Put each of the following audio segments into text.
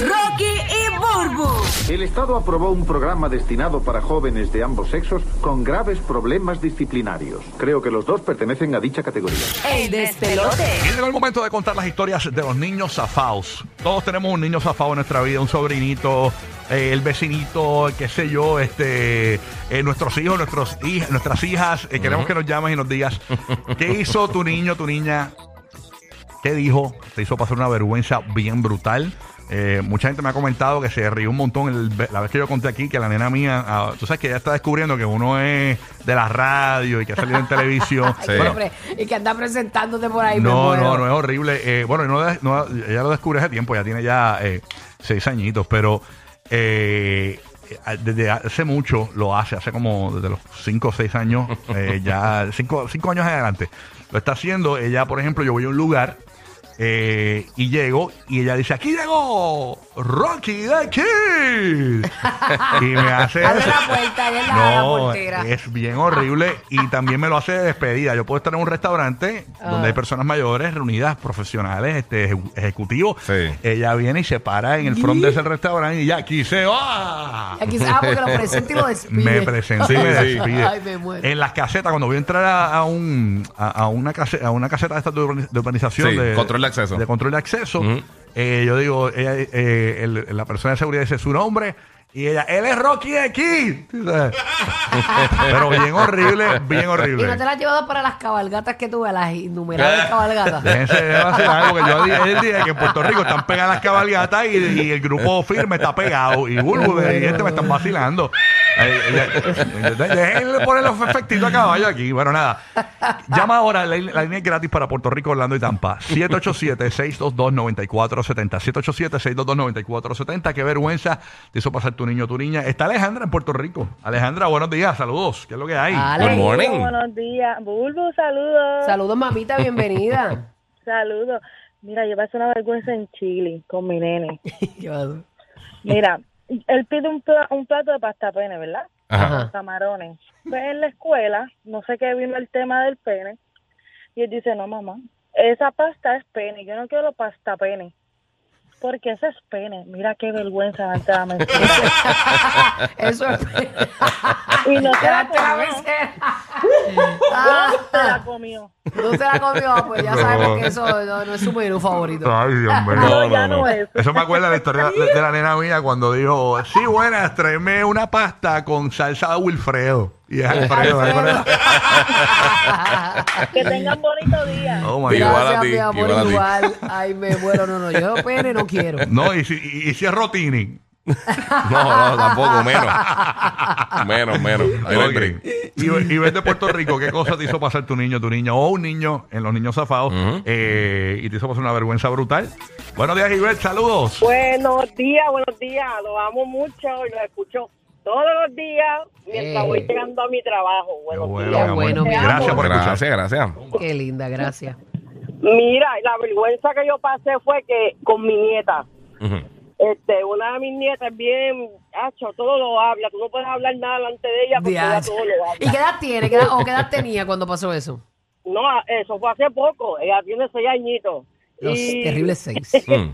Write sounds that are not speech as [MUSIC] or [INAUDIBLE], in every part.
Rocky y Burbu. El Estado aprobó un programa destinado para jóvenes de ambos sexos con graves problemas disciplinarios. Creo que los dos pertenecen a dicha categoría. El despelote. Y llegó el momento de contar las historias de los niños zafaos. Todos tenemos un niño zafado en nuestra vida, un sobrinito, eh, el vecinito, qué sé yo, este, eh, nuestros hijos, nuestros hij- nuestras hijas. eh, queremos que nos llames y nos digas qué hizo tu niño, tu niña, qué dijo, te hizo pasar una vergüenza bien brutal. Eh, mucha gente me ha comentado que se rió un montón el- la vez que yo conté aquí que la nena mía, ah, tú sabes que ella está descubriendo que uno es de la radio y que ha salido en televisión. [LAUGHS] Bueno, y que anda presentándote por ahí. no, no, no es horrible. Eh, bueno, no, no- ella lo descubre hace tiempo, ya tiene ya eh, seis añitos, pero eh, desde hace mucho lo hace, hace como desde los cinco o seis años, [LAUGHS] eh, ya cinco, cinco años adelante. Lo está haciendo. Ella, por ejemplo, yo voy a un lugar eh, y llego y ella dice, aquí llegó Rocky the Kid. [LAUGHS] y me hace... Abre la puerta, es la, la No, portera. es bien horrible y también me lo hace de despedida. Yo puedo estar en un restaurante donde hay personas mayores reunidas, profesionales, este, ejecu- ejecutivos. Sí. Ella viene y se para en el front de ese restaurante y ya aquí se va. Aquí, ah, porque lo presenta y lo [LAUGHS] despide. Me presenta y me despide. Ay, me muero. En las casetas, cuando voy a entrar a, a un, a, a una caseta, a una caseta de, estas de urbani- de urbanización Sí, de control de acceso. de control de acceso. Eh, yo digo, ella, eh, la persona de seguridad dice su nombre y ella, él es Rocky de aquí. Tú sabes. [LAUGHS] Pero bien horrible, bien Y horrible. no te la has llevado para las cabalgatas que tuve, las innumerables cabalgatas. Déjense de hacer algo que yo dije el día que en Puerto Rico están pegadas las cabalgatas y, y el grupo firme está pegado y Bulbo y este me están vacilando. Déjenle poner los efectitos a caballo aquí. Bueno, nada. Llama ahora, la, la línea es gratis para Puerto Rico, Orlando y Tampa. 787-622-9470. 787-622-9470. Qué vergüenza te hizo pasar tu niño o tu niña. Está Alejandra en Puerto Rico. Alejandra, buenos días, saludos. ¿Qué es lo que hay? Ale. Good morning. Buenos días. Bulbu, saludos. Saludos, mamita, bienvenida. [LAUGHS] Saludos. Mira, yo pasé una vergüenza en Chile con mi nene. [LAUGHS] Mira, él pide un, pla- un plato de pasta pene, ¿verdad? Ajá. Camarones. Pues en la escuela, no sé qué vino el tema del pene. Y él dice, no, mamá, esa pasta es pene. Yo no quiero pasta pene. Porque ese es pene. Mira qué vergüenza ante la mentira. Eso es. Y no se la comió. mesera. No se la Ah, comió. no se la comió, pues ya sabemos que eso no, no es su menú favorito. Ay, Dios mío. No, No, ya no, no, no. es. Eso me acuerda la historia de, de la nena mía cuando dijo, sí, buenas, tráeme una pasta con salsa de Wilfredo. Y es Alfredo. Alfredo. Que tengan bonito día. Oh, my Igual God. a ti, mi amor, igual a ti. igual. Ay, me muero, no, no, yo pene no quiero. No, y si, y, si es Rotini. [LAUGHS] No, no, tampoco, menos. Menos, menos. Ahí no hay. Y, y ves de Puerto Rico, ¿qué cosa te hizo pasar tu niño, tu niña o un niño en los niños zafados eh, y te hizo pasar una vergüenza brutal? Buenos días, Ivette, saludos. Buenos días, buenos días. Los amo mucho y los escucho todos los días mientras Eh. voy llegando a mi trabajo. Buenos bueno, días. mi amor. bueno, mi Gracias por escuchar. Gracias, gracias. Qué linda, gracias. Mira, la vergüenza que yo pasé fue que con mi nieta, este, una de mis nietas es bien, hacho, todo lo habla. Tú no puedes hablar nada delante de ella porque ella todo lo ¿Y qué habla. edad tiene? ¿Qué edad- ¿O qué edad tenía cuando pasó eso? No, eso fue hace poco. Ella tiene seis añitos. Los Y- terribles seis. Mm.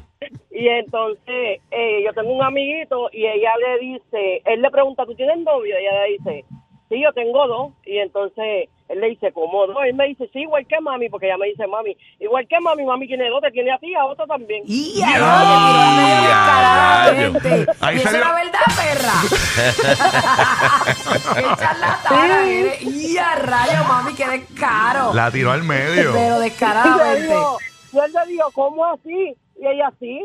Y entonces eh, yo tengo un amiguito y ella le dice, él le pregunta, ¿tú tienes novio? Y ella le dice, sí, yo tengo dos. Y entonces él le dice, ¿cómo dos? Él me dice, sí, igual que mami, porque ella me dice, mami, igual que mami, mami tiene dos, te tiene a ti, a otro también. ¡Y Ya, descaradamente! Ahí Y eso es la verdad, perra. [LAUGHS] ¡Qué charlatana eres! ¡Y a rayo, mami, qué descaro! La tiró al medio. Pero descaradamente. digo, y él le digo, ¿cómo así? Y ella, sí,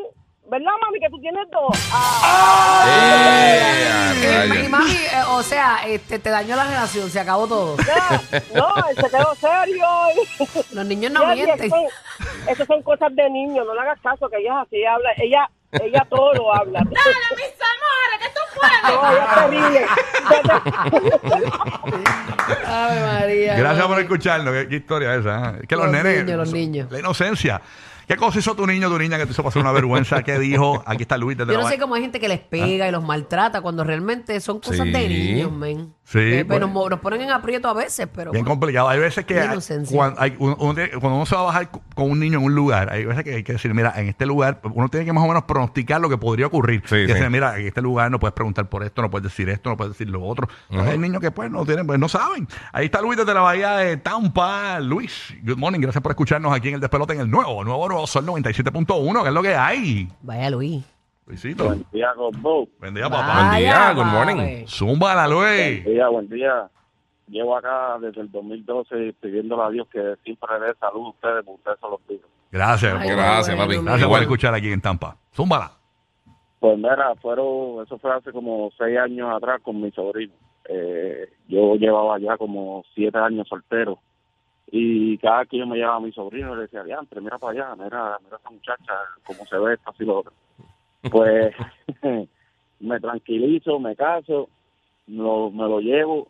¿verdad, mami, que tú tienes dos? Ah, Eh, Eh, y mami, eh, o sea, este, te dañó la relación, se acabó todo. ya. no, él se quedó serio. [LAUGHS] Los niños no Ya, mienten. Esas son cosas de niños, no le hagas caso, que ella es así, habla, ella, ella todo lo habla. [LAUGHS] Dale, mis amores, que tú puedes. No, ella es. [LAUGHS] Ave María. Gracias por escucharnos. ¿Qué, qué historia es esa? eh? Que los, Los nenes. niños, los niños. La inocencia. ¿Qué cosa hizo tu niño tu niña que te hizo pasar una vergüenza? ¿Qué dijo? Aquí está Luis desde Yo la no sé cómo hay gente que les pega y los maltrata cuando realmente son cosas de Sí. niños, men. Sí, Eh, pues, nos, ponen en aprieto a veces, pero. bien complicado. Hay veces que hay- inocencia. cuando, hay- uno- uno tiene- cuando uno se va a bajar con un niño en un lugar, hay veces que hay que decir, mira, en este lugar, uno tiene que más o menos pronosticar lo que podría ocurrir. Sí, y decir, sí. mira, en este lugar no puedes preguntar por esto, no puedes decir esto, no puedes decir lo otro. Hay niños que pues no tienen, pues no saben. Ahí está Luis desde la bahía de Tampa. Luis, good morning, gracias por escucharnos aquí en el despelote en el nuevo, nuevo, nuevo Sol 97.1, que es lo que hay. Vaya, Luis. Luisito. Buen día, Gobbo. Buen día, papá. Buen día, good morning. Zumba la Luis. Buen día, buen día. Llevo acá desde el 2012 pidiéndole a Dios que siempre le dé salud a ustedes, porque ustedes son los hijos. Gracias. Ay, Gracias, bueno, papi. Gracias por escuchar aquí en Tampa. Zúmbala. Pues mira, fueron, eso fue hace como seis años atrás con mi sobrino. Eh, yo llevaba ya como siete años soltero. Y cada que yo me llevaba a mi sobrino, le decía, diantre, mira para allá, mira, mira esa muchacha, cómo se ve, esto, así lo otro. Pues [LAUGHS] me tranquilizo, me caso, lo, me lo llevo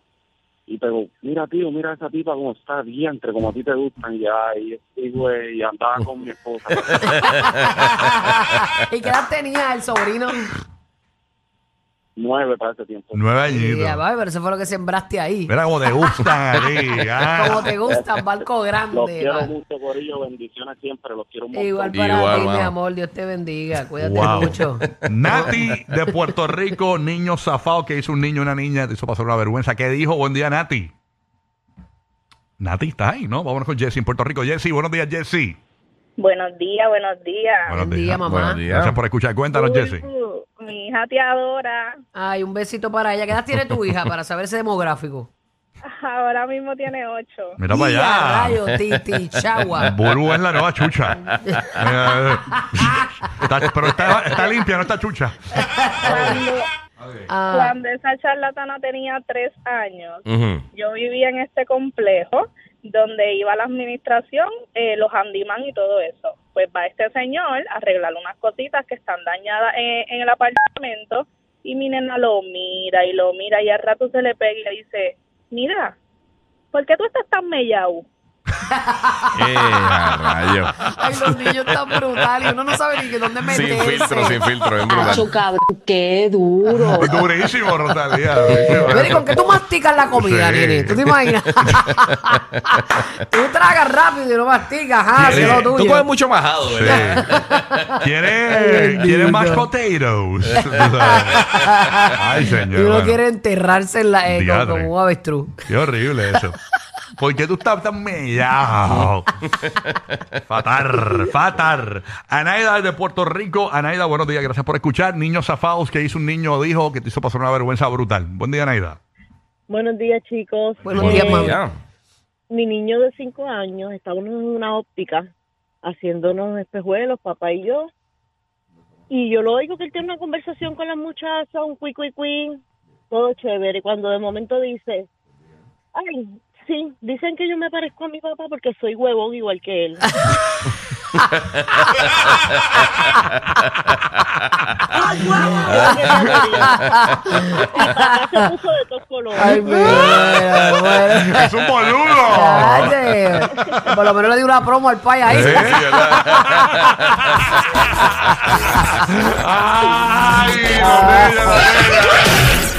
y pero mira tío, mira esa tipa como está diantre, como a ti te gustan y ya, y, y, güey, andaba con mi esposa. [LAUGHS] ¿Y qué edad tenía el sobrino? Nueve para ese tiempo. Nueve añitos. papi, pero eso fue lo que sembraste ahí. Mira cómo te gustan aquí. [LAUGHS] ah. Como te gusta, barco Los grande. quiero va. mucho, Corillo. Bendiciones siempre. Los quiero mucho. Igual para Igual, ti, mi amor. Dios te bendiga. Cuídate Wow. mucho. [LAUGHS] Nati de Puerto Rico, niño zafado que hizo un niño y una niña, te hizo pasar una vergüenza. ¿Qué dijo? Buen día, Nati. Nati está ahí, ¿no? Vámonos con Jesse en Puerto Rico. Jesse, buenos días, Jesse. Buenos días, buenos días. Buenos Buen día, mamá. Buenos días. Gracias por escuchar. Cuéntanos, Jesse. Uh, mi hija te adora. Ay, un besito para ella. ¿Qué edad tiene tu hija para saber ese demográfico? [LAUGHS] Ahora mismo tiene ocho. Mira para allá. rayos, titi, chagua. Es la nueva chucha. [LAUGHS] Eh, está- pero está, está limpia, no está chucha. Cuando, Ah, cuando esa charlatana tenía tres años, Ujú. yo vivía en este complejo donde iba la administración, eh, los handyman y todo eso. Pues va este señor a arreglar unas cositas que están dañadas en, en el apartamento y mi nena lo mira y lo mira y al rato se le pega y le dice, mira, ¿por qué tú estás tan mellao? Eh, a rayo. ay, los niños tan brutales. Uno no sabe ni que dónde meterse. Sin filtro, sin filtro, es brutal. cabrón, qué duro. [LAUGHS] Durísimo, Rosalía. ¿y ¿con qué tú masticas la comida, Sí. nene? ¿Tú te imaginas? [LAUGHS] tú tragas rápido y no masticas. Sí. es lo Tú comes mucho majado, ¿verdad? Sí. [LAUGHS] ¿Quiere, quiere más potatoes? Ay, señor. Y uno bueno. quiere enterrarse en la, eh, Diadre. como un avestruz. Qué horrible eso. ¿Por qué tú estás tan mellado? fatar, fatar. Anaida de Puerto Rico. Anaida, buenos días. Gracias por escuchar. Niños zafados que hizo un niño dijo que te hizo pasar una vergüenza brutal. Buen día, Anaida. Buenos días, chicos. Buenos Eh, días, mamá. Mi niño de cinco años, estábamos en una óptica haciéndonos espejuelos, papá y yo. Y yo lo oigo que él tiene una conversación con la muchacha, un cui cui, todo chévere. Cuando de momento dice, ay, sí, dicen que yo me parezco a mi papá porque soy huevón igual que él. Se puso de colores. Ay, mira, bueno. ¡Es un boludo! Cállate. Por lo menos le di una promo al pay ahí. Sí, ¿verdad? ¡Ay! Rodríguez, Rodríguez.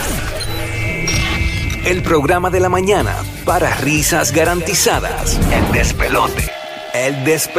El programa de la mañana para risas garantizadas. El despelote. El despelote.